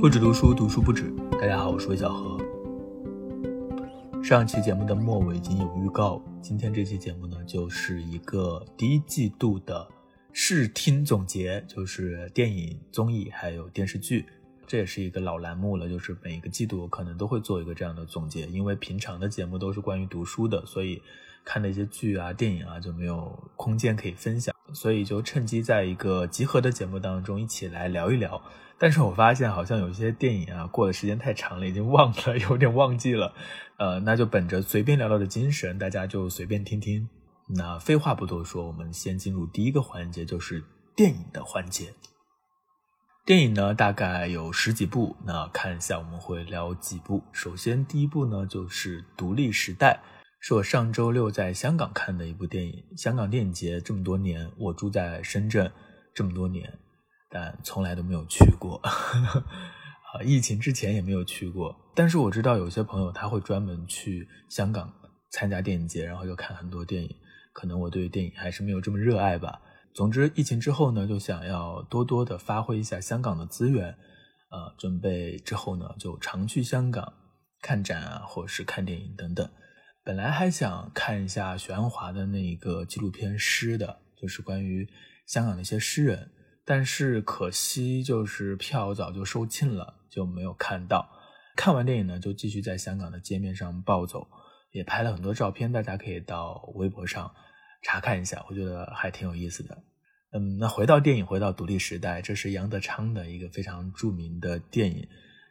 不止读书，读书不止。大家好，我是魏小何。上期节目的末尾已经有预告，今天这期节目呢，就是一个第一季度的视听总结，就是电影、综艺还有电视剧。这也是一个老栏目了，就是每个季度可能都会做一个这样的总结，因为平常的节目都是关于读书的，所以看的一些剧啊、电影啊就没有空间可以分享，所以就趁机在一个集合的节目当中一起来聊一聊。但是我发现好像有些电影啊，过的时间太长了，已经忘了，有点忘记了。呃，那就本着随便聊聊的精神，大家就随便听听。那废话不多说，我们先进入第一个环节，就是电影的环节。电影呢，大概有十几部，那看一下我们会聊几部。首先，第一部呢就是《独立时代》，是我上周六在香港看的一部电影。香港电影节这么多年，我住在深圳这么多年，但从来都没有去过。啊，疫情之前也没有去过。但是我知道有些朋友他会专门去香港参加电影节，然后又看很多电影。可能我对电影还是没有这么热爱吧。总之，疫情之后呢，就想要多多的发挥一下香港的资源，呃，准备之后呢，就常去香港看展啊，或者是看电影等等。本来还想看一下许鞍华的那个纪录片《诗》的，就是关于香港的一些诗人，但是可惜就是票早就售罄了，就没有看到。看完电影呢，就继续在香港的街面上暴走，也拍了很多照片，大家可以到微博上。查看一下，我觉得还挺有意思的。嗯，那回到电影，回到《独立时代》，这是杨德昌的一个非常著名的电影。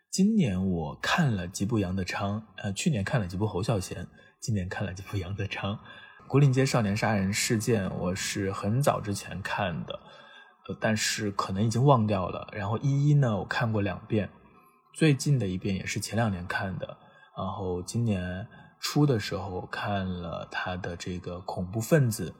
今年我看了几部杨德昌，呃，去年看了几部侯孝贤，今年看了几部杨德昌。《古岭街少年杀人事件》我是很早之前看的，呃，但是可能已经忘掉了。然后《一一》呢，我看过两遍，最近的一遍也是前两年看的。然后今年。初的时候看了他的这个恐怖分子，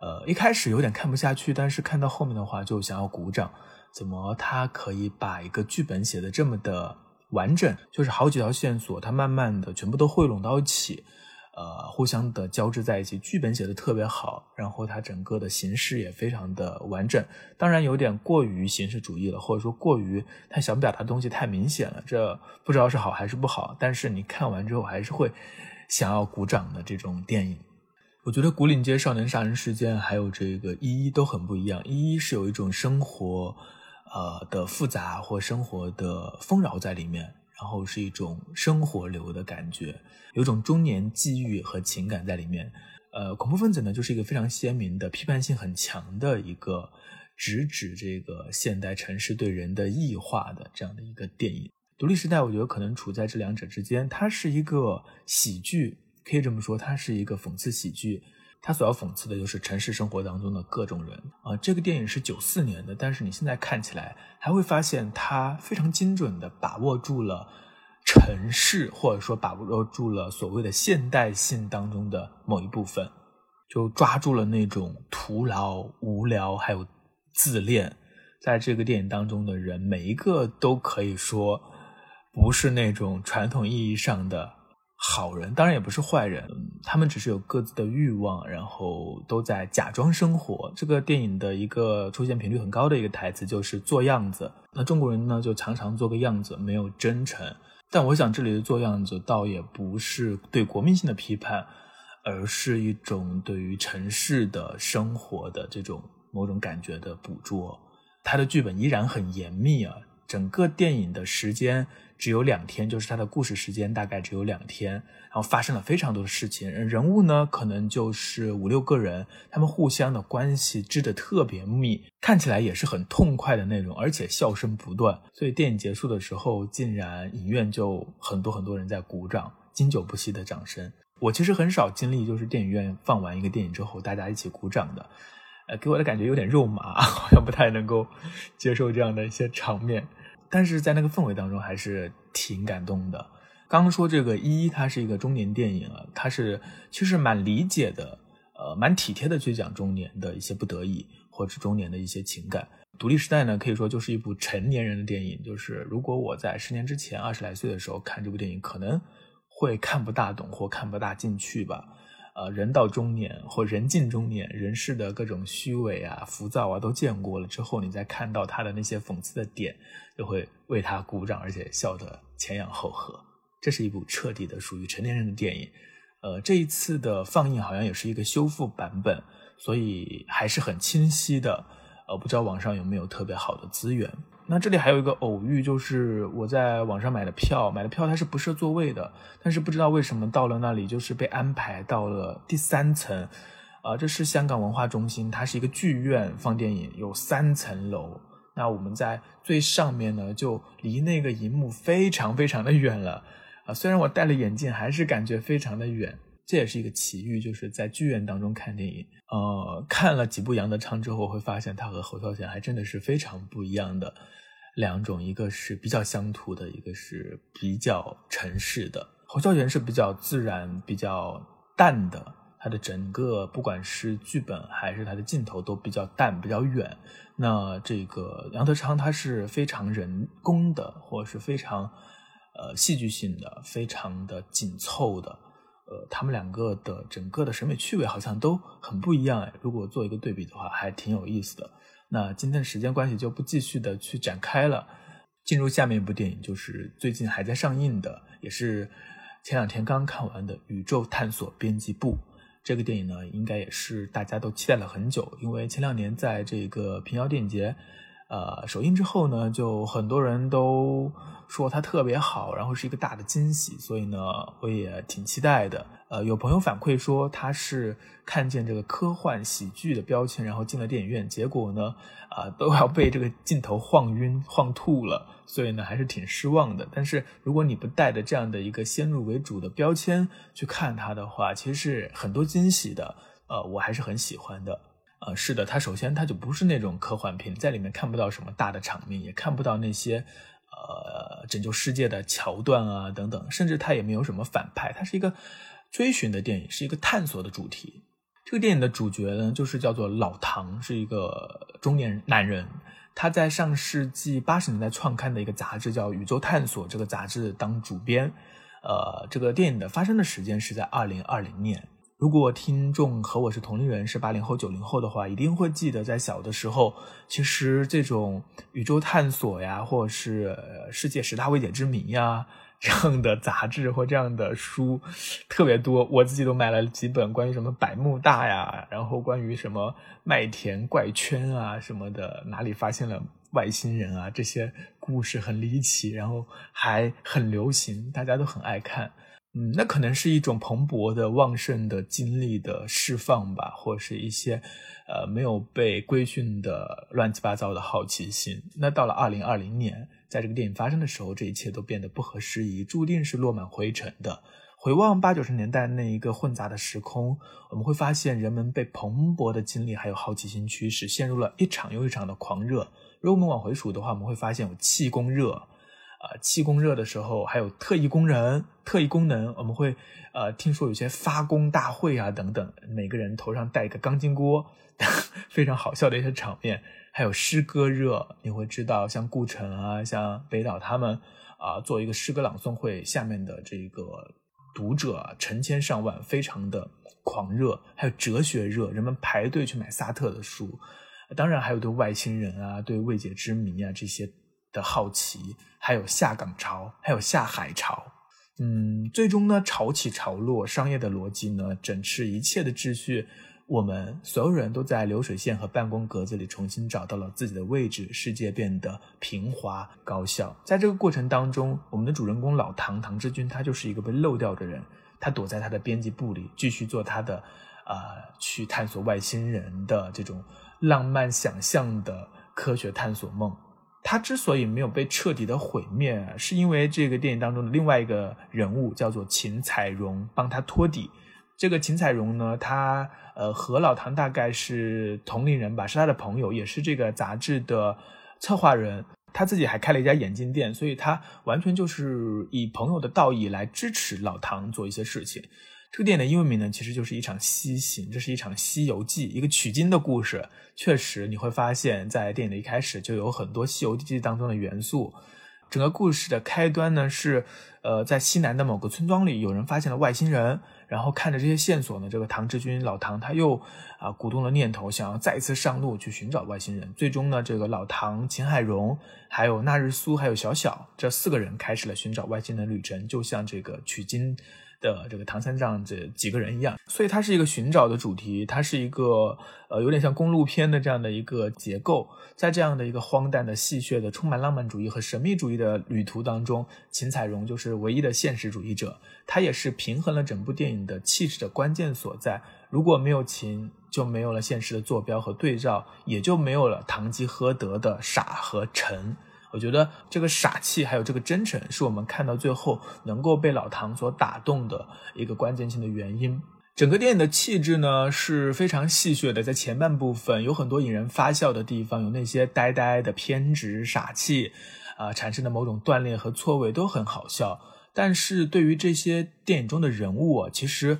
呃，一开始有点看不下去，但是看到后面的话就想要鼓掌。怎么他可以把一个剧本写的这么的完整？就是好几条线索，他慢慢的全部都汇拢到一起。呃，互相的交织在一起，剧本写的特别好，然后它整个的形式也非常的完整。当然有点过于形式主义了，或者说过于他想表达东西太明显了，这不知道是好还是不好。但是你看完之后还是会想要鼓掌的这种电影。我觉得《古岭街少年杀人事件》还有这个《一一》都很不一样，《一一》是有一种生活呃的复杂或生活的丰饶在里面。然后是一种生活流的感觉，有种中年际遇和情感在里面。呃，恐怖分子呢，就是一个非常鲜明的批判性很强的一个直指这个现代城市对人的异化的这样的一个电影。独立时代，我觉得可能处在这两者之间，它是一个喜剧，可以这么说，它是一个讽刺喜剧。他所要讽刺的就是城市生活当中的各种人啊。这个电影是九四年的，但是你现在看起来还会发现，他非常精准的把握住了城市，或者说把握住了所谓的现代性当中的某一部分，就抓住了那种徒劳、无聊还有自恋。在这个电影当中的人，每一个都可以说不是那种传统意义上的。好人当然也不是坏人，他们只是有各自的欲望，然后都在假装生活。这个电影的一个出现频率很高的一个台词就是做样子。那中国人呢，就常常做个样子，没有真诚。但我想这里的做样子，倒也不是对国民性的批判，而是一种对于城市的生活的这种某种感觉的捕捉。他的剧本依然很严密啊，整个电影的时间。只有两天，就是它的故事时间大概只有两天，然后发生了非常多的事情，人物呢可能就是五六个人，他们互相的关系织得特别密，看起来也是很痛快的那种，而且笑声不断，所以电影结束的时候，竟然影院就很多很多人在鼓掌，经久不息的掌声。我其实很少经历，就是电影院放完一个电影之后，大家一起鼓掌的，呃，给我的感觉有点肉麻，好像不太能够接受这样的一些场面。但是在那个氛围当中，还是挺感动的。刚刚说这个一，它是一个中年电影啊，它是其实蛮理解的，呃，蛮体贴的去讲中年的一些不得已，或者中年的一些情感。独立时代呢，可以说就是一部成年人的电影。就是如果我在十年之前二十来岁的时候看这部电影，可能会看不大懂或看不大进去吧。呃人到中年或人近中年，人世的各种虚伪啊、浮躁啊都见过了之后，你再看到他的那些讽刺的点，就会为他鼓掌，而且笑得前仰后合。这是一部彻底的属于成年人的电影。呃，这一次的放映好像也是一个修复版本，所以还是很清晰的。呃，不知道网上有没有特别好的资源。那这里还有一个偶遇，就是我在网上买的票，买的票它是不设座位的，但是不知道为什么到了那里就是被安排到了第三层。啊，这是香港文化中心，它是一个剧院放电影，有三层楼。那我们在最上面呢，就离那个荧幕非常非常的远了。啊，虽然我戴了眼镜，还是感觉非常的远。这也是一个奇遇，就是在剧院当中看电影。呃，看了几部杨德昌之后，会发现他和侯孝贤还真的是非常不一样的两种，一个是比较乡土的，一个是比较城市的。侯孝贤是比较自然、比较淡的，他的整个不管是剧本还是他的镜头都比较淡、比较远。那这个杨德昌他是非常人工的，或者是非常。呃，戏剧性的，非常的紧凑的，呃，他们两个的整个的审美趣味好像都很不一样哎。如果做一个对比的话，还挺有意思的。那今天的时间关系就不继续的去展开了，进入下面一部电影，就是最近还在上映的，也是前两天刚看完的《宇宙探索编辑部》。这个电影呢，应该也是大家都期待了很久，因为前两年在这个平遥电影节。呃，首映之后呢，就很多人都说它特别好，然后是一个大的惊喜，所以呢，我也挺期待的。呃，有朋友反馈说他是看见这个科幻喜剧的标签，然后进了电影院，结果呢，啊，都要被这个镜头晃晕、晃吐了，所以呢，还是挺失望的。但是如果你不带着这样的一个先入为主的标签去看它的话，其实是很多惊喜的。呃，我还是很喜欢的。呃，是的，它首先它就不是那种科幻片，在里面看不到什么大的场面，也看不到那些呃拯救世界的桥段啊等等，甚至它也没有什么反派，它是一个追寻的电影，是一个探索的主题。这个电影的主角呢，就是叫做老唐，是一个中年男人，他在上世纪八十年代创刊的一个杂志叫《宇宙探索》这个杂志当主编。呃，这个电影的发生的时间是在二零二零年。如果听众和我是同龄人，是八零后、九零后的话，一定会记得在小的时候，其实这种宇宙探索呀，或者是世界十大未解之谜呀 这样的杂志或这样的书特别多。我自己都买了几本关于什么百慕大呀，然后关于什么麦田怪圈啊什么的，哪里发现了外星人啊，这些故事很离奇，然后还很流行，大家都很爱看。嗯，那可能是一种蓬勃的、旺盛的精力的释放吧，或是一些，呃，没有被规训的乱七八糟的好奇心。那到了二零二零年，在这个电影发生的时候，这一切都变得不合时宜，注定是落满灰尘的。回望八九十年代那一个混杂的时空，我们会发现人们被蓬勃的精力还有好奇心驱使，陷入了一场又一场的狂热。如果我们往回数的话，我们会发现有气功热。啊，气功热的时候，还有特异功能、特异功能，我们会呃听说有些发功大会啊等等，每个人头上戴一个钢筋锅，非常好笑的一些场面。还有诗歌热，你会知道像顾城啊、像北岛他们啊做一个诗歌朗诵会，下面的这个读者成千上万，非常的狂热。还有哲学热，人们排队去买萨特的书。当然还有对外星人啊、对未解之谜啊这些。的好奇，还有下岗潮，还有下海潮，嗯，最终呢，潮起潮落，商业的逻辑呢，整治一切的秩序，我们所有人都在流水线和办公格子里重新找到了自己的位置，世界变得平滑高效。在这个过程当中，我们的主人公老唐唐志军，他就是一个被漏掉的人，他躲在他的编辑部里，继续做他的，呃，去探索外星人的这种浪漫想象的科学探索梦。他之所以没有被彻底的毁灭，是因为这个电影当中的另外一个人物叫做秦彩荣帮他托底。这个秦彩荣呢，他呃和老唐大概是同龄人吧，是他的朋友，也是这个杂志的策划人。他自己还开了一家眼镜店，所以他完全就是以朋友的道义来支持老唐做一些事情。这个电影的英文名呢，其实就是一场西行，这是一场西游记，一个取经的故事。确实，你会发现在电影的一开始就有很多《西游记》当中的元素。整个故事的开端呢是，呃，在西南的某个村庄里，有人发现了外星人。然后看着这些线索呢，这个唐志军老唐他又啊鼓动了念头，想要再一次上路去寻找外星人。最终呢，这个老唐、秦海荣、还有那日苏、还有小小这四个人开始了寻找外星人的旅程，就像这个取经。的这个唐三藏这几个人一样，所以它是一个寻找的主题，它是一个呃有点像公路片的这样的一个结构，在这样的一个荒诞的、戏谑的、充满浪漫主义和神秘主义的旅途当中，秦彩荣就是唯一的现实主义者，他也是平衡了整部电影的气质的关键所在。如果没有秦，就没有了现实的坐标和对照，也就没有了堂吉诃德的傻和沉。我觉得这个傻气还有这个真诚，是我们看到最后能够被老唐所打动的一个关键性的原因。整个电影的气质呢是非常戏谑的，在前半部分有很多引人发笑的地方，有那些呆呆的偏执傻气，啊产生的某种断裂和错位都很好笑。但是对于这些电影中的人物啊，其实。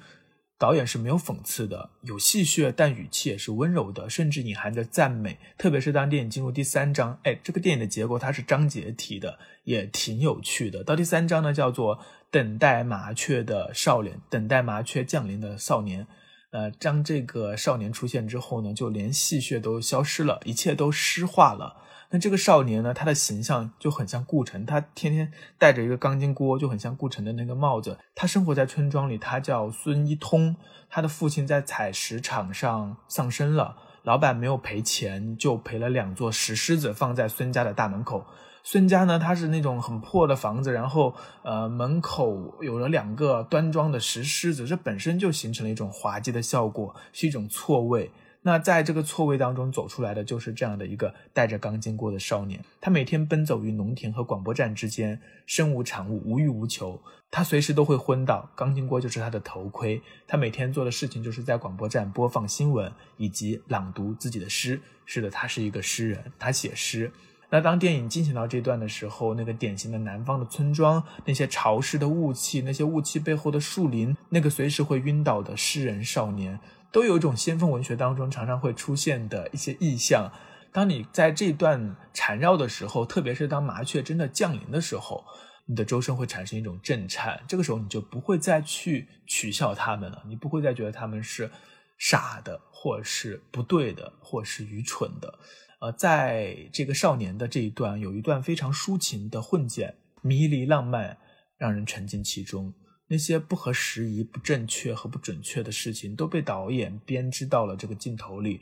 导演是没有讽刺的，有戏谑，但语气也是温柔的，甚至隐含着赞美。特别是当电影进入第三章，哎，这个电影的结构它是章节体的，也挺有趣的。到第三章呢，叫做《等待麻雀的少年》，等待麻雀降临的少年。呃，当这个少年出现之后呢，就连戏谑都消失了，一切都诗化了。那这个少年呢？他的形象就很像顾城，他天天戴着一个钢筋锅，就很像顾城的那个帽子。他生活在村庄里，他叫孙一通。他的父亲在采石场上丧生了，老板没有赔钱，就赔了两座石狮子放在孙家的大门口。孙家呢，他是那种很破的房子，然后呃门口有了两个端庄的石狮子，这本身就形成了一种滑稽的效果，是一种错位。那在这个错位当中走出来的就是这样的一个带着钢筋锅的少年，他每天奔走于农田和广播站之间，身无长物，无欲无求。他随时都会昏倒，钢筋锅就是他的头盔。他每天做的事情就是在广播站播放新闻以及朗读自己的诗。是的，他是一个诗人，他写诗。那当电影进行到这段的时候，那个典型的南方的村庄，那些潮湿的雾气，那些雾气背后的树林，那个随时会晕倒的诗人少年。都有一种先锋文学当中常常会出现的一些意象。当你在这段缠绕的时候，特别是当麻雀真的降临的时候，你的周身会产生一种震颤。这个时候，你就不会再去取笑他们了，你不会再觉得他们是傻的，或是不对的，或是愚蠢的。呃，在这个少年的这一段，有一段非常抒情的混剪，迷离浪漫，让人沉浸其中。那些不合时宜、不正确和不准确的事情都被导演编织到了这个镜头里，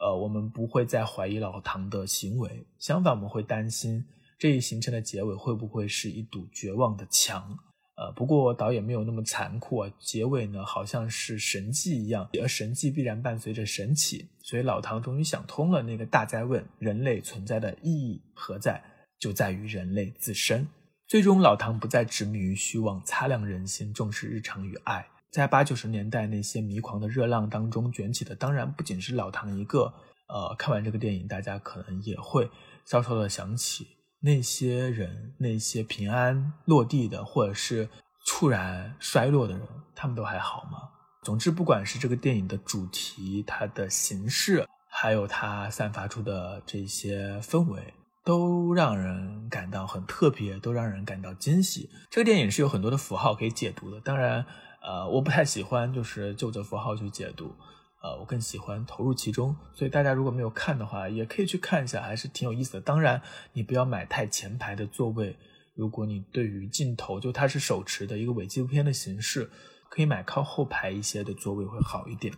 呃，我们不会再怀疑老唐的行为，相反，我们会担心这一形成的结尾会不会是一堵绝望的墙。呃，不过导演没有那么残酷啊，结尾呢好像是神迹一样，而神迹必然伴随着神奇，所以老唐终于想通了那个大灾问：人类存在的意义何在？就在于人类自身。最终，老唐不再执迷于虚妄，擦亮人心，重视日常与爱。在八九十年代那些迷狂的热浪当中卷起的，当然不仅是老唐一个。呃，看完这个电影，大家可能也会稍稍的想起那些人，那些平安落地的，或者是猝然衰落的人，他们都还好吗？总之，不管是这个电影的主题、它的形式，还有它散发出的这些氛围。都让人感到很特别，都让人感到惊喜。这个电影是有很多的符号可以解读的，当然，呃，我不太喜欢就是就着符号去解读，呃，我更喜欢投入其中。所以大家如果没有看的话，也可以去看一下，还是挺有意思的。当然，你不要买太前排的座位。如果你对于镜头，就它是手持的一个伪纪录片的形式，可以买靠后排一些的座位会好一点。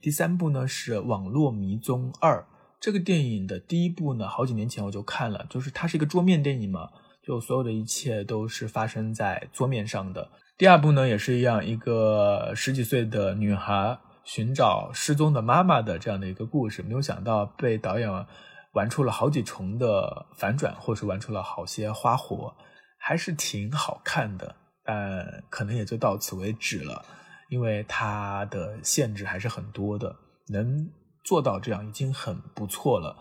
第三部呢是《网络迷踪二》。这个电影的第一部呢，好几年前我就看了，就是它是一个桌面电影嘛，就所有的一切都是发生在桌面上的。第二部呢也是一样，一个十几岁的女孩寻找失踪的妈妈的这样的一个故事，没有想到被导演玩出了好几重的反转，或是玩出了好些花活，还是挺好看的，但可能也就到此为止了，因为它的限制还是很多的，能。做到这样已经很不错了，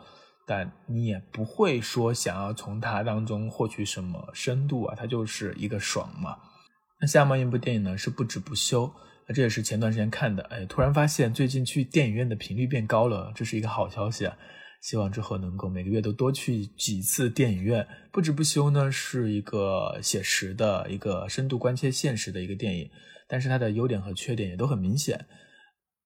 但你也不会说想要从它当中获取什么深度啊，它就是一个爽嘛。那下面一部电影呢是不止不休，那这也是前段时间看的，哎，突然发现最近去电影院的频率变高了，这是一个好消息啊。希望之后能够每个月都多去几次电影院。不止不休呢，是一个写实的、一个深度关切现实的一个电影，但是它的优点和缺点也都很明显。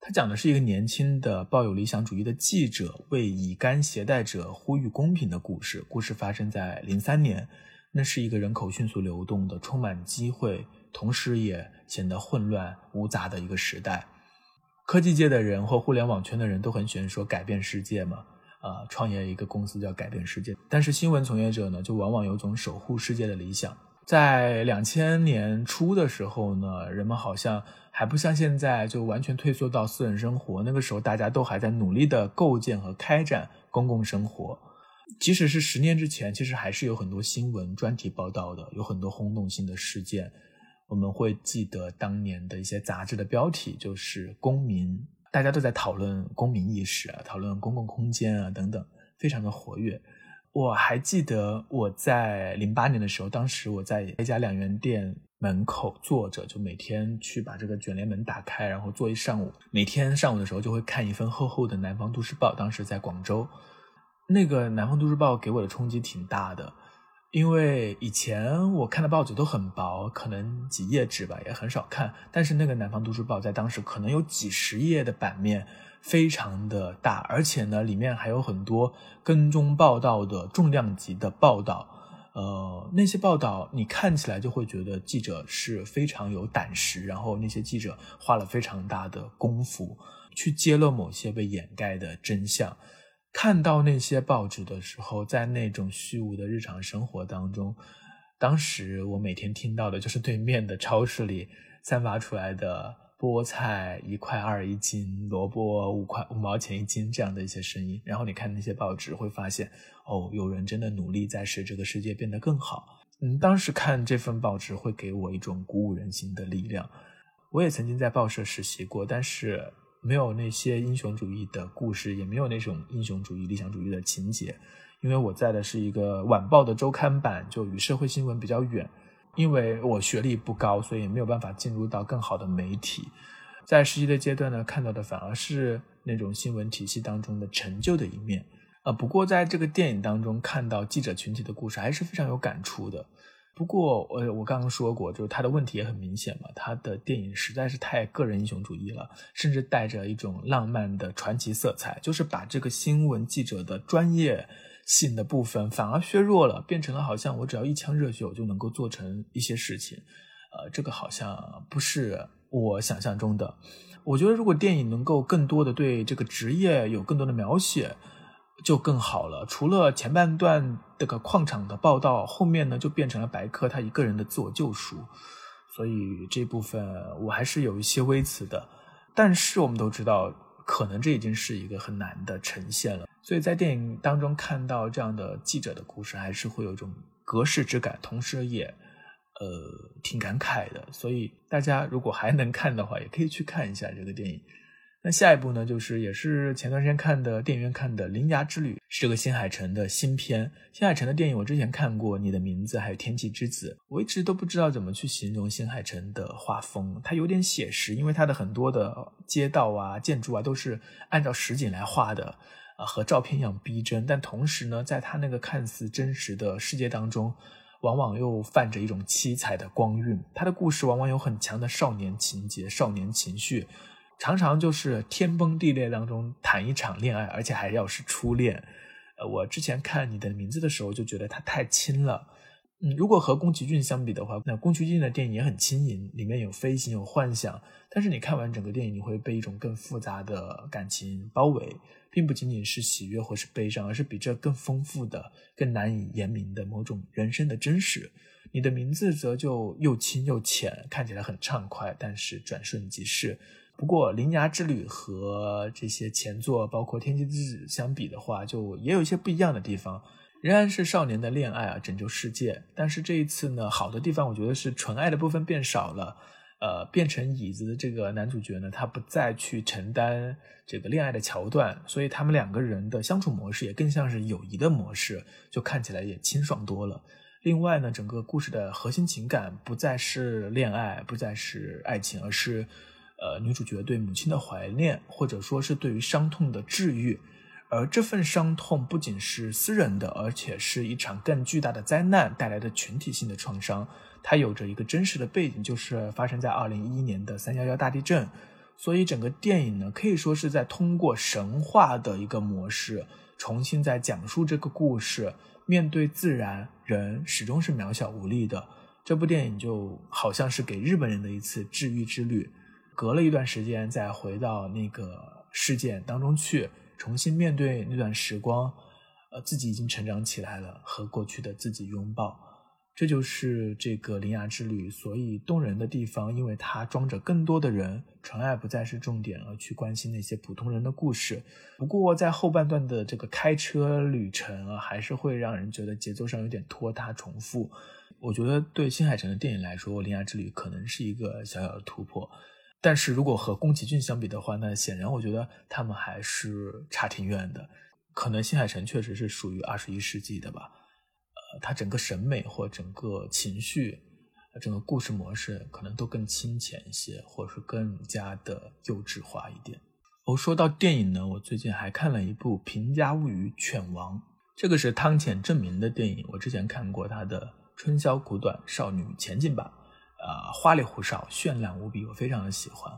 它讲的是一个年轻的抱有理想主义的记者为乙肝携带者呼吁公平的故事。故事发生在零三年，那是一个人口迅速流动的、充满机会，同时也显得混乱无杂的一个时代。科技界的人或互联网圈的人都很喜欢说改变世界嘛，啊，创业一个公司叫改变世界。但是新闻从业者呢，就往往有种守护世界的理想。在两千年初的时候呢，人们好像还不像现在就完全退缩到私人生活。那个时候大家都还在努力的构建和开展公共生活。即使是十年之前，其实还是有很多新闻专题报道的，有很多轰动性的事件。我们会记得当年的一些杂志的标题，就是“公民”，大家都在讨论公民意识啊，讨论公共空间啊等等，非常的活跃。我还记得我在零八年的时候，当时我在一家两元店门口坐着，就每天去把这个卷帘门打开，然后坐一上午。每天上午的时候就会看一份厚厚的《南方都市报》，当时在广州，那个《南方都市报》给我的冲击挺大的。因为以前我看的报纸都很薄，可能几页纸吧，也很少看。但是那个《南方都市报》在当时可能有几十页的版面，非常的大，而且呢，里面还有很多跟踪报道的重量级的报道。呃，那些报道你看起来就会觉得记者是非常有胆识，然后那些记者花了非常大的功夫去揭露某些被掩盖的真相。看到那些报纸的时候，在那种虚无的日常生活当中，当时我每天听到的就是对面的超市里散发出来的菠菜一块二一斤，萝卜五块五毛钱一斤这样的一些声音。然后你看那些报纸，会发现哦，有人真的努力在使这个世界变得更好。嗯，当时看这份报纸会给我一种鼓舞人心的力量。我也曾经在报社实习过，但是。没有那些英雄主义的故事，也没有那种英雄主义、理想主义的情节，因为我在的是一个晚报的周刊版，就与社会新闻比较远。因为我学历不高，所以没有办法进入到更好的媒体。在实习的阶段呢，看到的反而是那种新闻体系当中的陈旧的一面。呃，不过在这个电影当中看到记者群体的故事，还是非常有感触的。不过，我我刚刚说过，就是他的问题也很明显嘛。他的电影实在是太个人英雄主义了，甚至带着一种浪漫的传奇色彩，就是把这个新闻记者的专业性的部分反而削弱了，变成了好像我只要一腔热血，我就能够做成一些事情。呃，这个好像不是我想象中的。我觉得，如果电影能够更多的对这个职业有更多的描写。就更好了。除了前半段这个矿场的报道，后面呢就变成了白客他一个人的自我救赎，所以这部分我还是有一些微词的。但是我们都知道，可能这已经是一个很难的呈现了。所以在电影当中看到这样的记者的故事，还是会有一种隔世之感，同时也呃挺感慨的。所以大家如果还能看的话，也可以去看一下这个电影。那下一部呢，就是也是前段时间看的电影院看的《铃芽之旅》，是这个新海诚的新片。新海诚的电影我之前看过，《你的名字》还有《天气之子》，我一直都不知道怎么去形容新海诚的画风。他有点写实，因为他的很多的街道啊、建筑啊都是按照实景来画的，啊，和照片一样逼真。但同时呢，在他那个看似真实的世界当中，往往又泛着一种七彩的光晕。他的故事往往有很强的少年情节、少年情绪。常常就是天崩地裂当中谈一场恋爱，而且还要是初恋。呃，我之前看你的名字的时候就觉得他太轻了。嗯，如果和宫崎骏相比的话，那宫崎骏的电影也很轻盈，里面有飞行，有幻想。但是你看完整个电影，你会被一种更复杂的感情包围，并不仅仅是喜悦或是悲伤，而是比这更丰富的、更难以言明的某种人生的真实。你的名字则就又轻又浅，看起来很畅快，但是转瞬即逝。不过，《铃芽之旅》和这些前作，包括《天气之子》相比的话，就也有一些不一样的地方。仍然是少年的恋爱啊，拯救世界。但是这一次呢，好的地方我觉得是纯爱的部分变少了，呃，变成椅子的这个男主角呢，他不再去承担这个恋爱的桥段，所以他们两个人的相处模式也更像是友谊的模式，就看起来也清爽多了。另外呢，整个故事的核心情感不再是恋爱，不再是爱情，而是。呃，女主角对母亲的怀念，或者说是对于伤痛的治愈，而这份伤痛不仅是私人的，而且是一场更巨大的灾难带来的群体性的创伤。它有着一个真实的背景，就是发生在二零一一年的三幺幺大地震。所以整个电影呢，可以说是在通过神话的一个模式，重新在讲述这个故事。面对自然，人始终是渺小无力的。这部电影就好像是给日本人的一次治愈之旅。隔了一段时间，再回到那个事件当中去，重新面对那段时光，呃，自己已经成长起来了，和过去的自己拥抱。这就是这个铃芽之旅所以动人的地方，因为它装着更多的人，纯爱不再是重点，而去关心那些普通人的故事。不过在后半段的这个开车旅程啊，还是会让人觉得节奏上有点拖沓重复。我觉得对新海诚的电影来说，铃芽之旅可能是一个小小的突破。但是如果和宫崎骏相比的话，那显然我觉得他们还是差挺远的。可能新海诚确实是属于二十一世纪的吧，呃，他整个审美或整个情绪，整个故事模式可能都更清浅一些，或者是更加的幼稚化一点。哦，说到电影呢，我最近还看了一部《平家物语犬王》，这个是汤浅证明的电影，我之前看过他的《春宵苦短，少女前进吧》。啊，花里胡哨，绚烂无比，我非常的喜欢。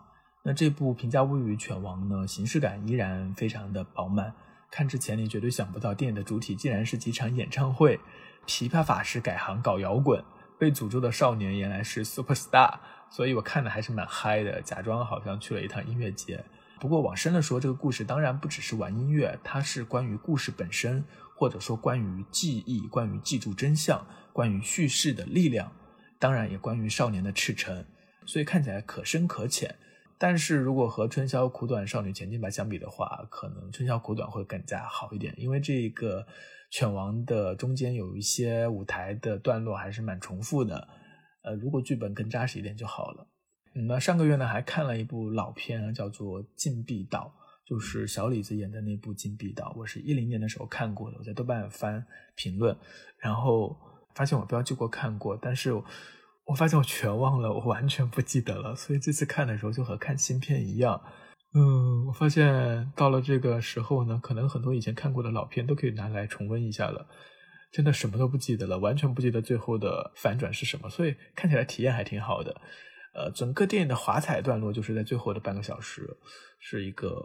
那这部《平价物语犬王》呢，形式感依然非常的饱满。看之前你绝对想不到，电影的主体竟然是几场演唱会。琵琶法师改行搞摇滚，被诅咒的少年原来是 super star，所以我看的还是蛮嗨的，假装好像去了一趟音乐节。不过往深了说，这个故事当然不只是玩音乐，它是关于故事本身，或者说关于记忆，关于记住真相，关于叙事的力量。当然也关于少年的赤诚，所以看起来可深可浅。但是如果和《春宵苦短，少女前进吧》相比的话，可能《春宵苦短》会更加好一点，因为这个犬王的中间有一些舞台的段落还是蛮重复的。呃，如果剧本更扎实一点就好了。那上个月呢，还看了一部老片，叫做《禁闭岛》，就是小李子演的那部《禁闭岛》。我是一零年的时候看过的，我在豆瓣翻评论，然后。发现我标记过看过，但是我发现我全忘了，我完全不记得了。所以这次看的时候就和看新片一样。嗯，我发现到了这个时候呢，可能很多以前看过的老片都可以拿来重温一下了。真的什么都不记得了，完全不记得最后的反转是什么。所以看起来体验还挺好的。呃，整个电影的华彩段落就是在最后的半个小时，是一个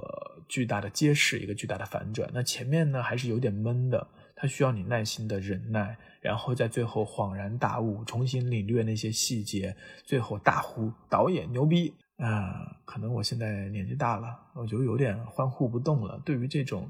巨大的揭示，一个巨大的反转。那前面呢还是有点闷的，它需要你耐心的忍耐。然后在最后恍然大悟，重新领略那些细节，最后大呼导演牛逼啊！可能我现在年纪大了，我就有点欢呼不动了。对于这种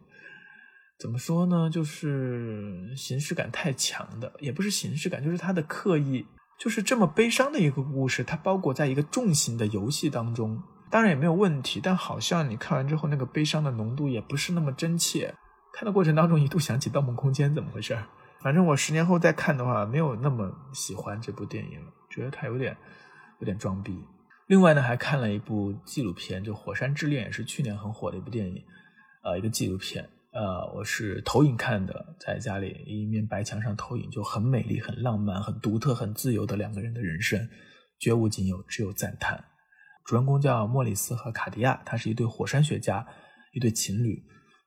怎么说呢，就是形式感太强的，也不是形式感，就是他的刻意，就是这么悲伤的一个故事，它包裹在一个重型的游戏当中，当然也没有问题。但好像你看完之后，那个悲伤的浓度也不是那么真切。看的过程当中，一度想起《盗梦空间》，怎么回事？反正我十年后再看的话，没有那么喜欢这部电影了，觉得它有点有点装逼。另外呢，还看了一部纪录片，就《火山之恋》，也是去年很火的一部电影，呃，一个纪录片。呃，我是投影看的，在家里一面白墙上投影，就很美丽、很浪漫、很独特、很自由的两个人的人生，绝无仅有，只有赞叹。主人公叫莫里斯和卡迪亚，他是一对火山学家，一对情侣。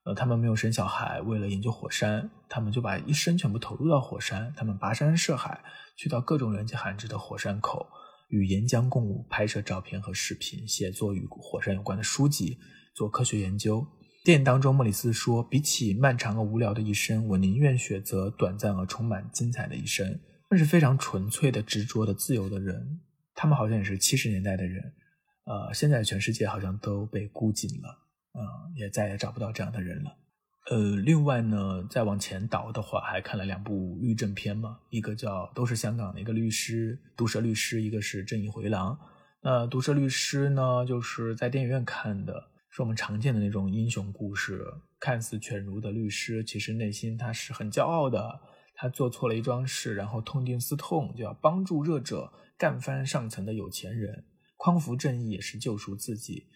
呃，他们没有生小孩，为了研究火山，他们就把一生全部投入到火山。他们跋山涉海，去到各种人迹罕至的火山口，与岩浆共舞，拍摄照片和视频，写作与火山有关的书籍，做科学研究。电影当中，莫里斯说：“比起漫长而无聊的一生，我宁愿选择短暂而充满精彩的一生。”那是非常纯粹的、执着的、自由的人。他们好像也是七十年代的人，呃，现在全世界好像都被孤寂了。嗯，也再也找不到这样的人了。呃，另外呢，再往前倒的话，还看了两部律政片嘛，一个叫都是香港的一个律师，毒舌律师，一个是正义回廊。那毒舌律师呢，就是在电影院看的，是我们常见的那种英雄故事，看似犬儒的律师，其实内心他是很骄傲的，他做错了一桩事，然后痛定思痛，就要帮助弱者，干翻上层的有钱人，匡扶正义也是救赎自己。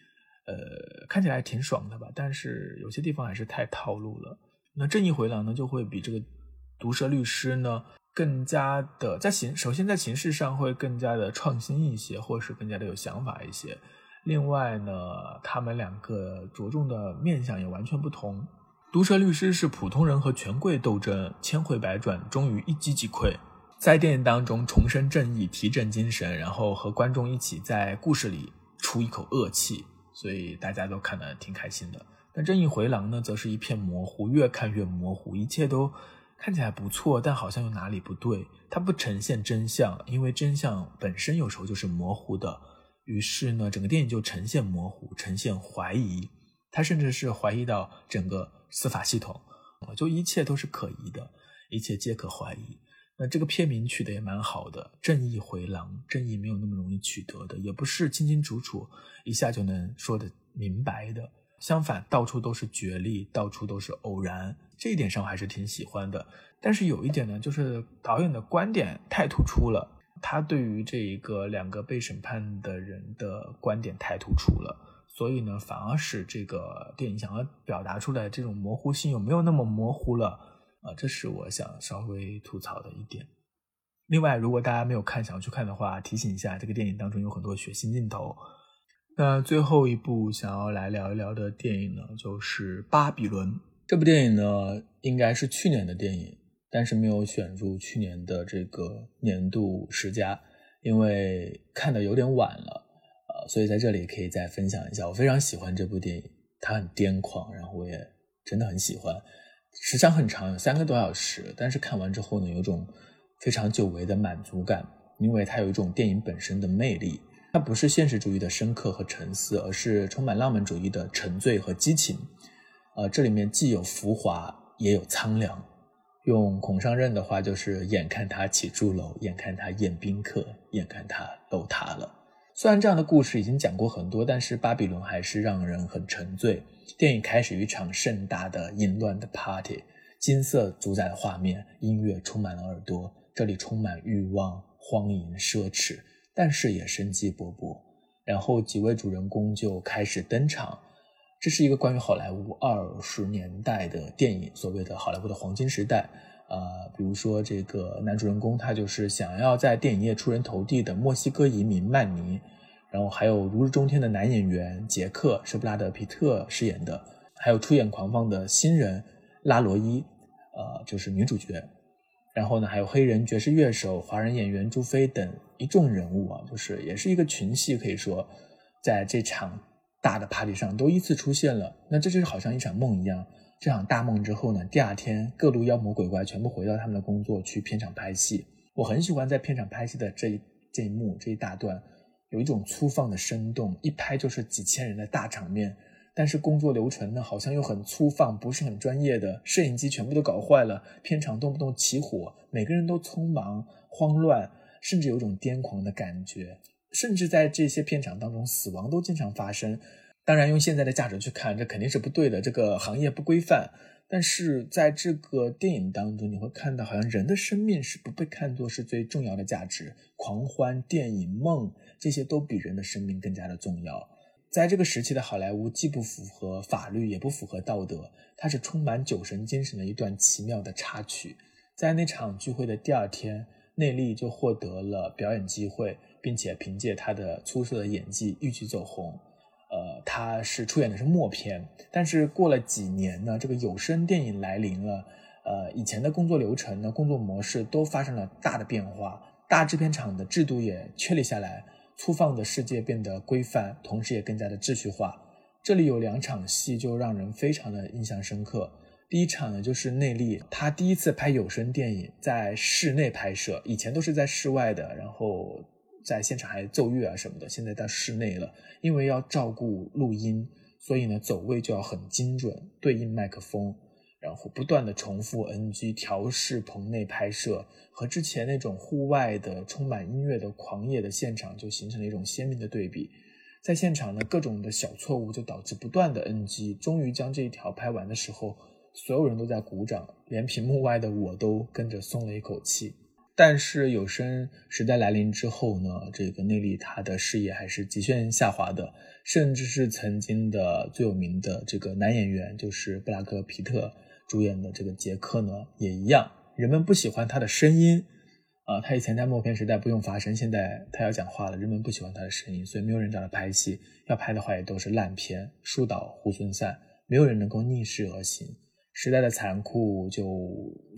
呃，看起来挺爽的吧？但是有些地方还是太套路了。那正义回廊呢，就会比这个毒舌律师呢更加的在形，首先在形式上会更加的创新一些，或是更加的有想法一些。另外呢，他们两个着重的面相也完全不同。毒舌律师是普通人和权贵斗争，千回百转，终于一击即溃。在电影当中重申正义，提振精神，然后和观众一起在故事里出一口恶气，所以大家都看得挺开心的。但《正义回廊》呢，则是一片模糊，越看越模糊，一切都看起来不错，但好像又哪里不对。它不呈现真相，因为真相本身有时候就是模糊的。于是呢，整个电影就呈现模糊，呈现怀疑。他甚至是怀疑到整个司法系统，就一切都是可疑的，一切皆可怀疑。那这个片名取得也蛮好的，“正义回廊”，正义没有那么容易取得的，也不是清清楚楚一下就能说得明白的。相反，到处都是角力，到处都是偶然，这一点上我还是挺喜欢的。但是有一点呢，就是导演的观点太突出了，他对于这一个两个被审判的人的观点太突出了，所以呢，反而使这个电影想要表达出来这种模糊性有没有那么模糊了。啊，这是我想稍微吐槽的一点。另外，如果大家没有看，想要去看的话，提醒一下，这个电影当中有很多血腥镜头。那最后一部想要来聊一聊的电影呢，就是《巴比伦》。这部电影呢，应该是去年的电影，但是没有选入去年的这个年度十佳，因为看的有点晚了。呃，所以在这里可以再分享一下，我非常喜欢这部电影，它很癫狂，然后我也真的很喜欢。时长很长，有三个多小时，但是看完之后呢，有种非常久违的满足感，因为它有一种电影本身的魅力。它不是现实主义的深刻和沉思，而是充满浪漫主义的沉醉和激情。呃，这里面既有浮华，也有苍凉。用孔尚任的话就是：“眼看他起朱楼，眼看他宴宾客，眼看他楼塌了。”虽然这样的故事已经讲过很多，但是巴比伦还是让人很沉醉。电影开始于一场盛大的淫乱的 party，金色主宰的画面，音乐充满了耳朵。这里充满欲望、荒淫、奢侈，但是也生机勃勃。然后几位主人公就开始登场。这是一个关于好莱坞二十年代的电影，所谓的好莱坞的黄金时代。呃，比如说这个男主人公，他就是想要在电影业出人头地的墨西哥移民曼尼。然后还有如日中天的男演员杰克是布拉德皮特饰演的，还有出演狂放的新人拉罗伊，呃，就是女主角。然后呢，还有黑人爵士乐手、华人演员朱飞等一众人物啊，就是也是一个群戏，可以说在这场大的 party 上都依次出现了。那这就是好像一场梦一样。这场大梦之后呢，第二天各路妖魔鬼怪全部回到他们的工作去片场拍戏。我很喜欢在片场拍戏的这一这一幕这一大段。有一种粗放的生动，一拍就是几千人的大场面，但是工作流程呢，好像又很粗放，不是很专业的，摄影机全部都搞坏了，片场动不动起火，每个人都匆忙慌乱，甚至有种癫狂的感觉，甚至在这些片场当中，死亡都经常发生。当然，用现在的价值去看，这肯定是不对的，这个行业不规范。但是在这个电影当中，你会看到，好像人的生命是不被看作是最重要的价值，狂欢、电影、梦这些都比人的生命更加的重要。在这个时期的好莱坞，既不符合法律，也不符合道德，它是充满酒神精神的一段奇妙的插曲。在那场聚会的第二天，内利就获得了表演机会，并且凭借他的出色的演技一举走红。呃，他是出演的是默片，但是过了几年呢，这个有声电影来临了。呃，以前的工作流程呢，工作模式都发生了大的变化，大制片厂的制度也确立下来，粗放的世界变得规范，同时也更加的秩序化。这里有两场戏就让人非常的印象深刻。第一场呢，就是内力，他第一次拍有声电影，在室内拍摄，以前都是在室外的，然后。在现场还奏乐啊什么的，现在到室内了，因为要照顾录音，所以呢走位就要很精准，对应麦克风，然后不断的重复 NG 调试棚内拍摄，和之前那种户外的充满音乐的狂野的现场就形成了一种鲜明的对比。在现场呢，各种的小错误就导致不断的 NG，终于将这一条拍完的时候，所有人都在鼓掌，连屏幕外的我都跟着松了一口气。但是有声时代来临之后呢，这个内力他的事业还是急剧下滑的，甚至是曾经的最有名的这个男演员，就是布拉格皮特主演的这个杰克呢，也一样，人们不喜欢他的声音啊，他以前在默片时代不用发声，现在他要讲话了，人们不喜欢他的声音，所以没有人找他拍戏，要拍的话也都是烂片，树倒猢狲散，没有人能够逆势而行。时代的残酷就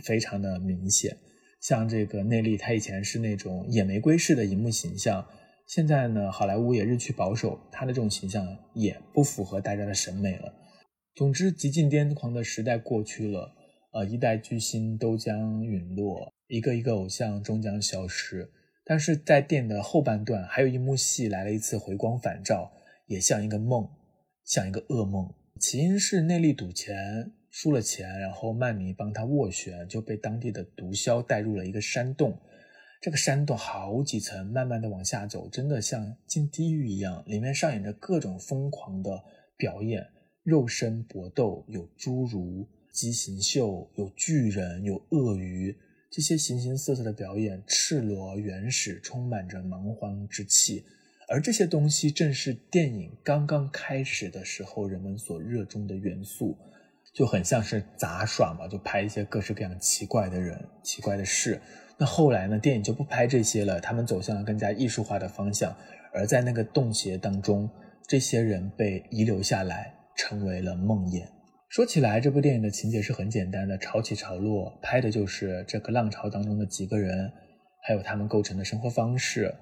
非常的明显。像这个内利，他以前是那种野玫瑰式的荧幕形象，现在呢，好莱坞也日趋保守，他的这种形象也不符合大家的审美了。总之，极尽癫狂的时代过去了，呃，一代巨星都将陨落，一个一个偶像终将消失。但是在电影的后半段，还有一幕戏来了一次回光返照，也像一个梦，像一个噩梦。起因是内利赌钱。输了钱，然后曼尼帮他斡旋，就被当地的毒枭带入了一个山洞。这个山洞好几层，慢慢的往下走，真的像进地狱一样。里面上演着各种疯狂的表演，肉身搏斗，有侏儒、畸形秀，有巨人，有鳄鱼，这些形形色色的表演，赤裸、原始，充满着蛮荒之气。而这些东西正是电影刚刚开始的时候人们所热衷的元素。就很像是杂耍嘛，就拍一些各式各样奇怪的人、奇怪的事。那后来呢，电影就不拍这些了，他们走向了更加艺术化的方向。而在那个洞穴当中，这些人被遗留下来，成为了梦魇。说起来，这部电影的情节是很简单的，潮起潮落，拍的就是这个浪潮当中的几个人，还有他们构成的生活方式。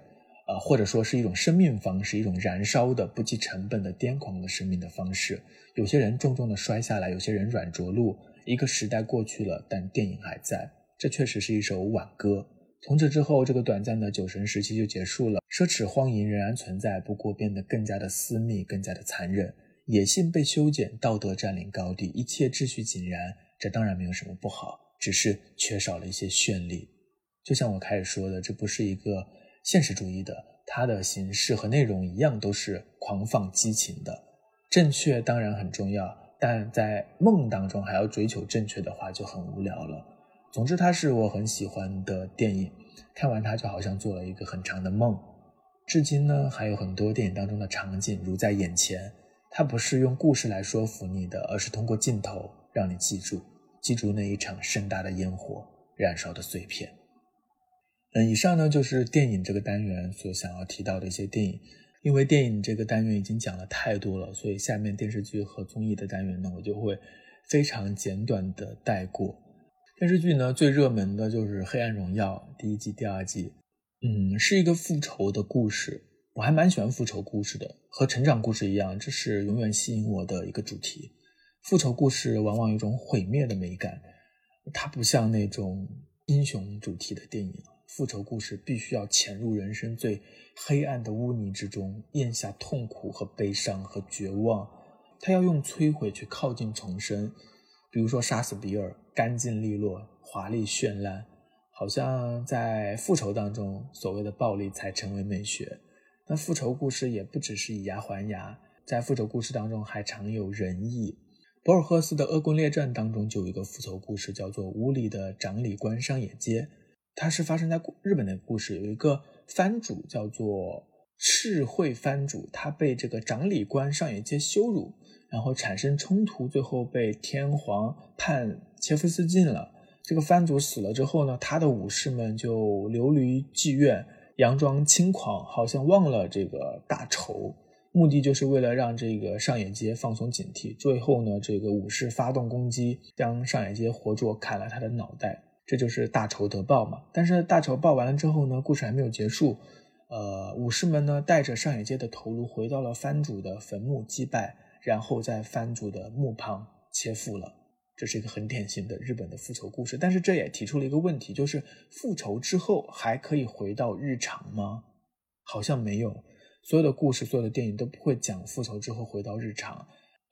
啊，或者说是一种生命方式，一种燃烧的、不计成本的、癫狂的生命的方式。有些人重重的摔下来，有些人软着陆。一个时代过去了，但电影还在。这确实是一首挽歌。从此之后，这个短暂的酒神时期就结束了。奢侈荒淫仍然存在，不过变得更加的私密，更加的残忍。野性被修剪，道德占领高地，一切秩序井然。这当然没有什么不好，只是缺少了一些绚丽。就像我开始说的，这不是一个。现实主义的，它的形式和内容一样，都是狂放激情的。正确当然很重要，但在梦当中还要追求正确的话，就很无聊了。总之，它是我很喜欢的电影，看完它就好像做了一个很长的梦。至今呢，还有很多电影当中的场景如在眼前。它不是用故事来说服你的，而是通过镜头让你记住，记住那一场盛大的烟火燃烧的碎片。嗯，以上呢就是电影这个单元所想要提到的一些电影。因为电影这个单元已经讲了太多了，所以下面电视剧和综艺的单元呢，我就会非常简短的带过。电视剧呢，最热门的就是《黑暗荣耀》第一季、第二季。嗯，是一个复仇的故事，我还蛮喜欢复仇故事的，和成长故事一样，这是永远吸引我的一个主题。复仇故事往往有一种毁灭的美感，它不像那种英雄主题的电影。复仇故事必须要潜入人生最黑暗的污泥之中，咽下痛苦和悲伤和绝望。他要用摧毁去靠近重生，比如说杀死比尔，干净利落，华丽绚烂，好像在复仇当中，所谓的暴力才成为美学。那复仇故事也不只是以牙还牙，在复仇故事当中还常有仁义。博尔赫斯的《恶棍列传》当中就有一个复仇故事，叫做《无理的长理官上野街》。它是发生在日本的故事，有一个藩主叫做赤穗藩主，他被这个长理官上野街羞辱，然后产生冲突，最后被天皇判切腹自尽了。这个藩主死了之后呢，他的武士们就流离妓院，佯装轻狂，好像忘了这个大仇，目的就是为了让这个上野街放松警惕。最后呢，这个武士发动攻击，将上野街活捉，砍了他的脑袋。这就是大仇得报嘛。但是大仇报完了之后呢，故事还没有结束。呃，武士们呢带着上野街的头颅回到了藩主的坟墓祭拜，然后在藩主的墓旁切腹了。这是一个很典型的日本的复仇故事。但是这也提出了一个问题，就是复仇之后还可以回到日常吗？好像没有。所有的故事，所有的电影都不会讲复仇之后回到日常。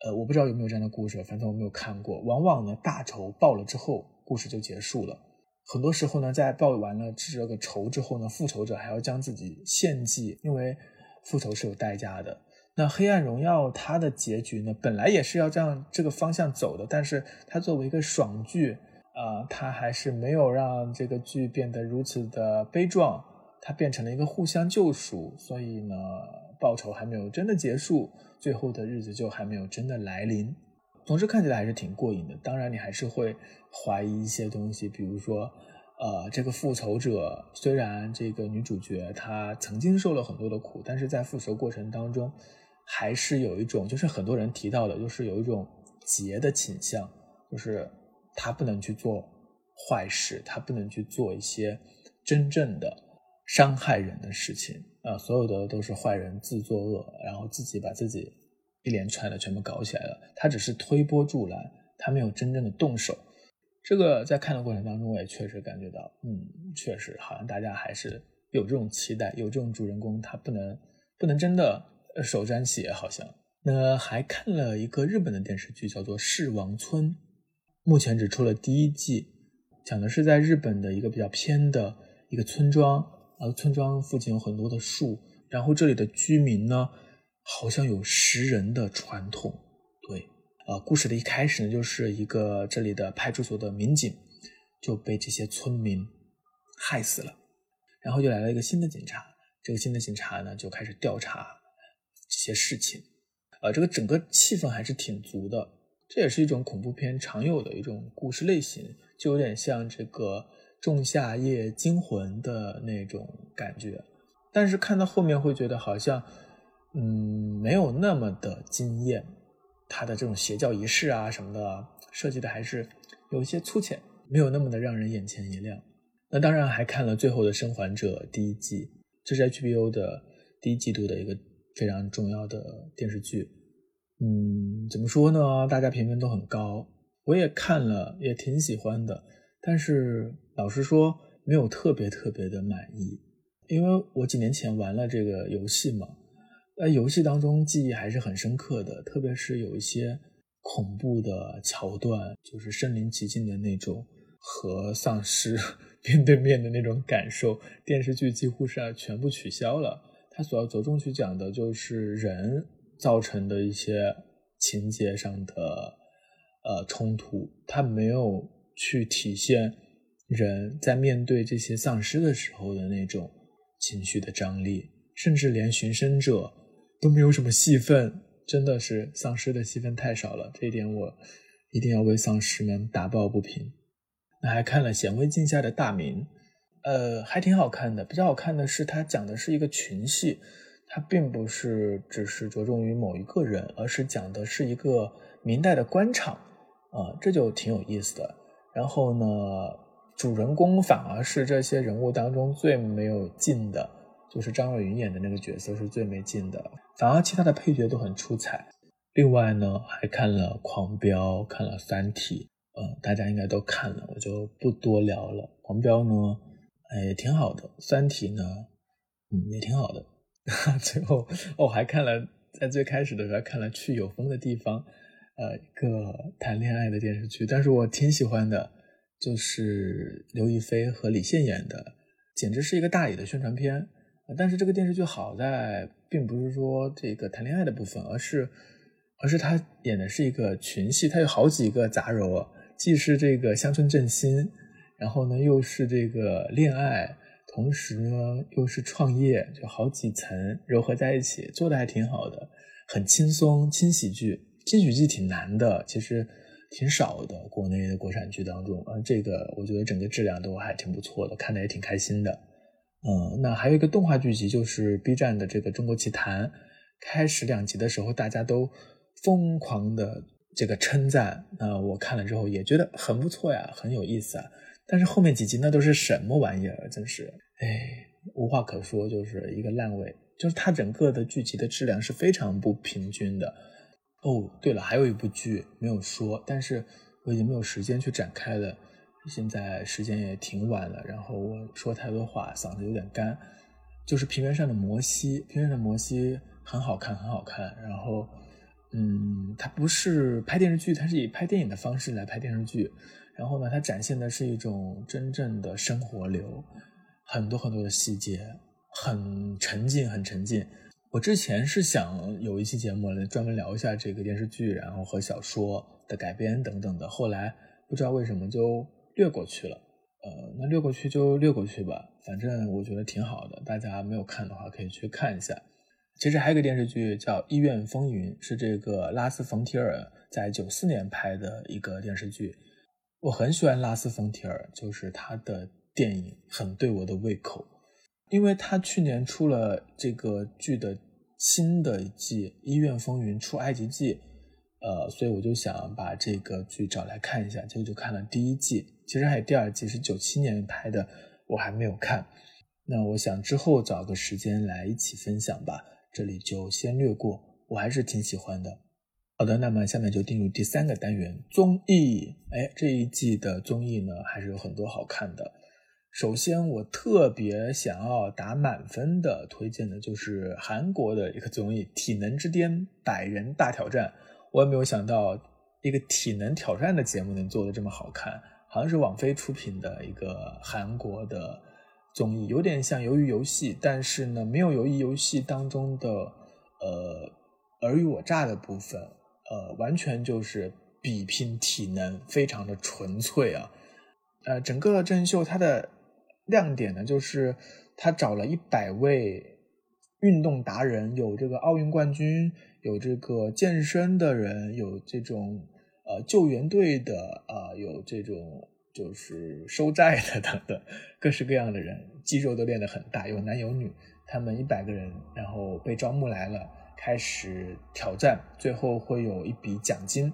呃，我不知道有没有这样的故事，反正我没有看过。往往呢，大仇报了之后，故事就结束了。很多时候呢，在报完了这个仇之后呢，复仇者还要将自己献祭，因为复仇是有代价的。那《黑暗荣耀》它的结局呢，本来也是要这样这个方向走的，但是它作为一个爽剧啊，它还是没有让这个剧变得如此的悲壮，它变成了一个互相救赎，所以呢，报仇还没有真的结束，最后的日子就还没有真的来临。总之看起来还是挺过瘾的，当然你还是会怀疑一些东西，比如说，呃，这个复仇者虽然这个女主角她曾经受了很多的苦，但是在复仇过程当中，还是有一种就是很多人提到的，就是有一种劫的倾向，就是他不能去做坏事，他不能去做一些真正的伤害人的事情。啊，所有的都是坏人自作恶，然后自己把自己一连串的全部搞起来了。他只是推波助澜，他没有真正的动手。这个在看的过程当中，我也确实感觉到，嗯，确实好像大家还是有这种期待，有这种主人公，他不能不能真的手沾血，好像。那还看了一个日本的电视剧，叫做《世王村》，目前只出了第一季，讲的是在日本的一个比较偏的一个村庄，然后村庄附近有很多的树，然后这里的居民呢，好像有食人的传统。对，呃，故事的一开始呢，就是一个这里的派出所的民警就被这些村民害死了，然后就来了一个新的警察，这个新的警察呢就开始调查这些事情。呃，这个整个气氛还是挺足的，这也是一种恐怖片常有的一种故事类型，就有点像这个《仲夏夜惊魂》的那种感觉。但是看到后面会觉得好像，嗯，没有那么的惊艳，它的这种邪教仪式啊什么的设计的还是有一些粗浅，没有那么的让人眼前一亮。那当然还看了《最后的生还者》第一季，这是 HBO 的第一季度的一个。非常重要的电视剧，嗯，怎么说呢？大家评分都很高，我也看了，也挺喜欢的。但是老实说，没有特别特别的满意，因为我几年前玩了这个游戏嘛，在，游戏当中记忆还是很深刻的，特别是有一些恐怖的桥段，就是身临其境的那种和丧尸 面对面的那种感受，电视剧几乎是全部取消了。他所要着重去讲的就是人造成的一些情节上的呃冲突，他没有去体现人在面对这些丧尸的时候的那种情绪的张力，甚至连寻生者都没有什么戏份，真的是丧尸的戏份太少了，这一点我一定要为丧尸们打抱不平。那还看了《显微镜下的大明》。呃，还挺好看的。比较好看的是，它讲的是一个群戏，它并不是只是着重于某一个人，而是讲的是一个明代的官场，啊，这就挺有意思的。然后呢，主人公反而是这些人物当中最没有劲的，就是张若昀演的那个角色是最没劲的，反而其他的配角都很出彩。另外呢，还看了《狂飙》，看了《三体》，嗯，大家应该都看了，我就不多聊了。《狂飙》呢？哎，也挺好的。《三体》呢，嗯，也挺好的。最后，我还看了，在最开始的时候看了《去有风的地方》，呃，一个谈恋爱的电视剧。但是我挺喜欢的，就是刘亦菲和李现演的，简直是一个大理的宣传片。但是这个电视剧好在，并不是说这个谈恋爱的部分，而是，而是他演的是一个群戏，他有好几个杂糅，既是这个乡村振兴。然后呢，又是这个恋爱，同时呢又是创业，就好几层糅合在一起，做的还挺好的，很轻松，轻喜剧。轻喜剧挺难的，其实挺少的，国内的国产剧当中啊，这个我觉得整个质量都还挺不错的，看的也挺开心的。嗯，那还有一个动画剧集，就是 B 站的这个《中国奇谭》，开始两集的时候，大家都疯狂的这个称赞，那我看了之后也觉得很不错呀，很有意思啊。但是后面几集那都是什么玩意儿？真是，哎，无话可说，就是一个烂尾。就是它整个的剧集的质量是非常不平均的。哦，对了，还有一部剧没有说，但是我已经没有时间去展开了。现在时间也挺晚了，然后我说太多话，嗓子有点干。就是《平原上的摩西》，《平原上的摩西》很好看，很好看。然后，嗯，它不是拍电视剧，它是以拍电影的方式来拍电视剧。然后呢，它展现的是一种真正的生活流，很多很多的细节，很沉浸，很沉浸。我之前是想有一期节目来专门聊一下这个电视剧，然后和小说的改编等等的，后来不知道为什么就略过去了。呃，那略过去就略过去吧，反正我觉得挺好的，大家没有看的话可以去看一下。其实还有个电视剧叫《医院风云》，是这个拉斯冯提尔在九四年拍的一个电视剧。我很喜欢拉斯冯提尔，就是他的电影很对我的胃口，因为他去年出了这个剧的新的一季《医院风云出埃及记》，呃，所以我就想把这个剧找来看一下，结果就看了第一季，其实还有第二季是九七年拍的，我还没有看。那我想之后找个时间来一起分享吧，这里就先略过，我还是挺喜欢的。好的，那么下面就进入第三个单元综艺。哎，这一季的综艺呢，还是有很多好看的。首先，我特别想要打满分的推荐的就是韩国的一个综艺《体能之巅百人大挑战》。我也没有想到一个体能挑战的节目能做的这么好看，好像是网飞出品的一个韩国的综艺，有点像《鱿鱼游戏》，但是呢，没有《鱿鱼游戏》当中的呃尔虞我诈的部分。呃，完全就是比拼体能，非常的纯粹啊。呃，整个真人秀它的亮点呢，就是他找了一百位运动达人，有这个奥运冠军，有这个健身的人，有这种呃救援队的啊，有这种就是收债的 等等，各式各样的人，肌肉都练得很大，有男有女，他们一百个人，然后被招募来了。开始挑战，最后会有一笔奖金，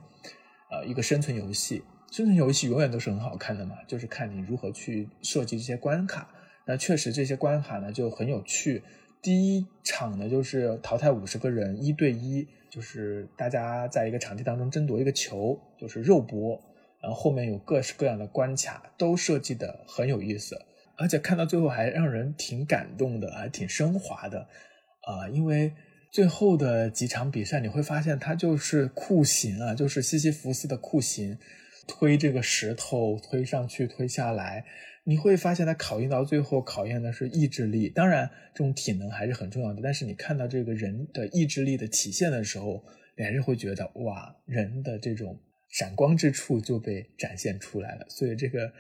呃，一个生存游戏。生存游戏永远都是很好看的嘛，就是看你如何去设计这些关卡。那确实这些关卡呢就很有趣。第一场呢就是淘汰五十个人，一对一，就是大家在一个场地当中争夺一个球，就是肉搏。然后后面有各式各样的关卡，都设计的很有意思，而且看到最后还让人挺感动的，还挺升华的，啊，因为。最后的几场比赛，你会发现它就是酷刑啊，就是西西弗斯的酷刑，推这个石头推上去推下来，你会发现它考验到最后考验的是意志力。当然，这种体能还是很重要的，但是你看到这个人的意志力的体现的时候，你还是会觉得哇，人的这种闪光之处就被展现出来了。所以这个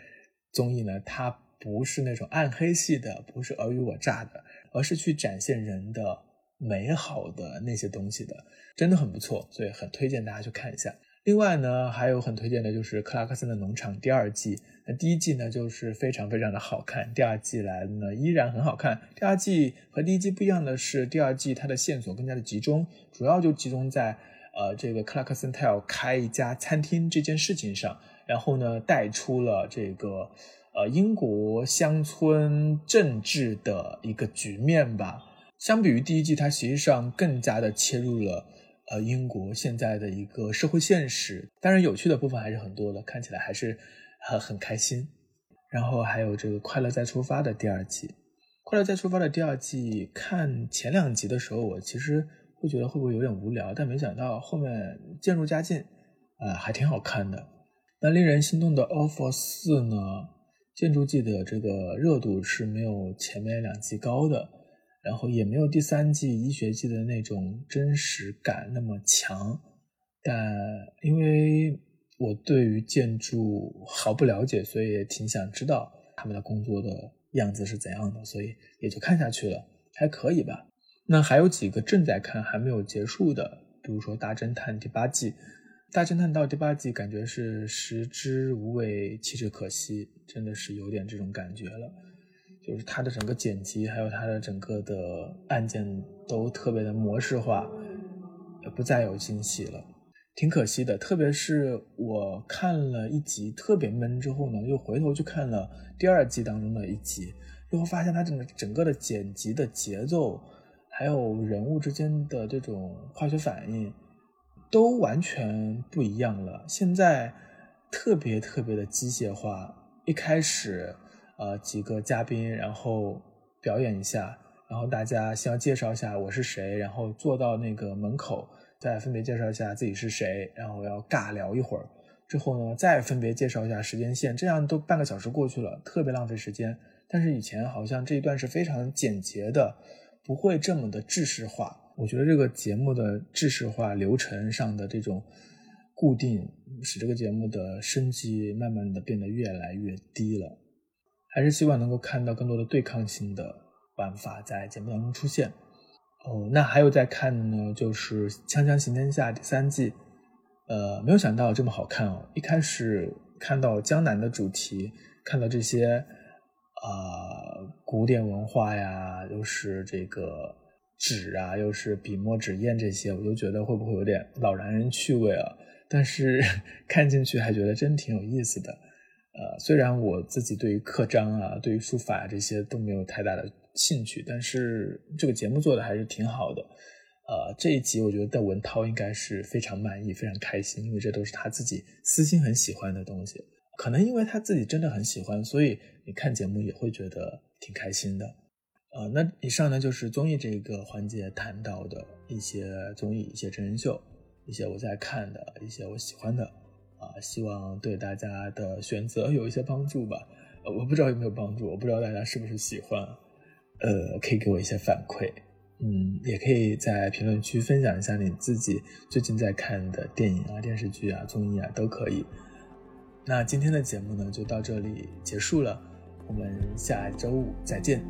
综艺呢，它不是那种暗黑系的，不是尔虞我诈的，而是去展现人的。美好的那些东西的，真的很不错，所以很推荐大家去看一下。另外呢，还有很推荐的就是《克拉克森的农场》第二季。那第一季呢，就是非常非常的好看，第二季来了呢，依然很好看。第二季和第一季不一样的是，第二季它的线索更加的集中，主要就集中在呃这个克拉克森他要开一家餐厅这件事情上，然后呢带出了这个呃英国乡村政治的一个局面吧。相比于第一季，它实际上更加的切入了呃英国现在的一个社会现实，当然有趣的部分还是很多的，看起来还是很很开心。然后还有这个《快乐再出发》的第二季，《快乐再出发》的第二季，看前两集的时候，我其实会觉得会不会有点无聊，但没想到后面渐入佳境，啊，还挺好看的。那令人心动的 offer 四呢？建筑季的这个热度是没有前面两季高的。然后也没有第三季医学季的那种真实感那么强，但因为我对于建筑毫不了解，所以也挺想知道他们的工作的样子是怎样的，所以也就看下去了，还可以吧。那还有几个正在看还没有结束的，比如说《大侦探》第八季，《大侦探》到第八季感觉是食之无味，弃之可惜，真的是有点这种感觉了。就是它的整个剪辑，还有它的整个的案件都特别的模式化，不再有惊喜了，挺可惜的。特别是我看了一集特别闷之后呢，又回头去看了第二季当中的一集，又会发现它整个整个的剪辑的节奏，还有人物之间的这种化学反应，都完全不一样了。现在特别特别的机械化，一开始。呃，几个嘉宾，然后表演一下，然后大家先要介绍一下我是谁，然后坐到那个门口，再分别介绍一下自己是谁，然后要尬聊一会儿，之后呢，再分别介绍一下时间线，这样都半个小时过去了，特别浪费时间。但是以前好像这一段是非常简洁的，不会这么的制式化。我觉得这个节目的制式化流程上的这种固定，使这个节目的生机慢慢的变得越来越低了。还是希望能够看到更多的对抗性的玩法在节目当中出现。哦，那还有在看呢，就是《锵锵行天下》第三季，呃，没有想到这么好看哦！一开始看到江南的主题，看到这些，呃，古典文化呀，又是这个纸啊，又是笔墨纸砚这些，我就觉得会不会有点老男人趣味啊？但是 看进去还觉得真挺有意思的。呃，虽然我自己对于刻章啊、对于书法啊这些都没有太大的兴趣，但是这个节目做的还是挺好的。呃，这一集我觉得邓文涛应该是非常满意、非常开心，因为这都是他自己私心很喜欢的东西。可能因为他自己真的很喜欢，所以你看节目也会觉得挺开心的。呃，那以上呢就是综艺这个环节谈到的一些综艺、一些真人秀、一些我在看的一些我喜欢的，啊，希望对大家的选择有一些帮助吧。呃，我不知道有没有帮助，我不知道大家是不是喜欢，呃，可以给我一些反馈，嗯，也可以在评论区分享一下你自己最近在看的电影啊、电视剧啊、综艺啊都可以。那今天的节目呢就到这里结束了，我们下周五再见。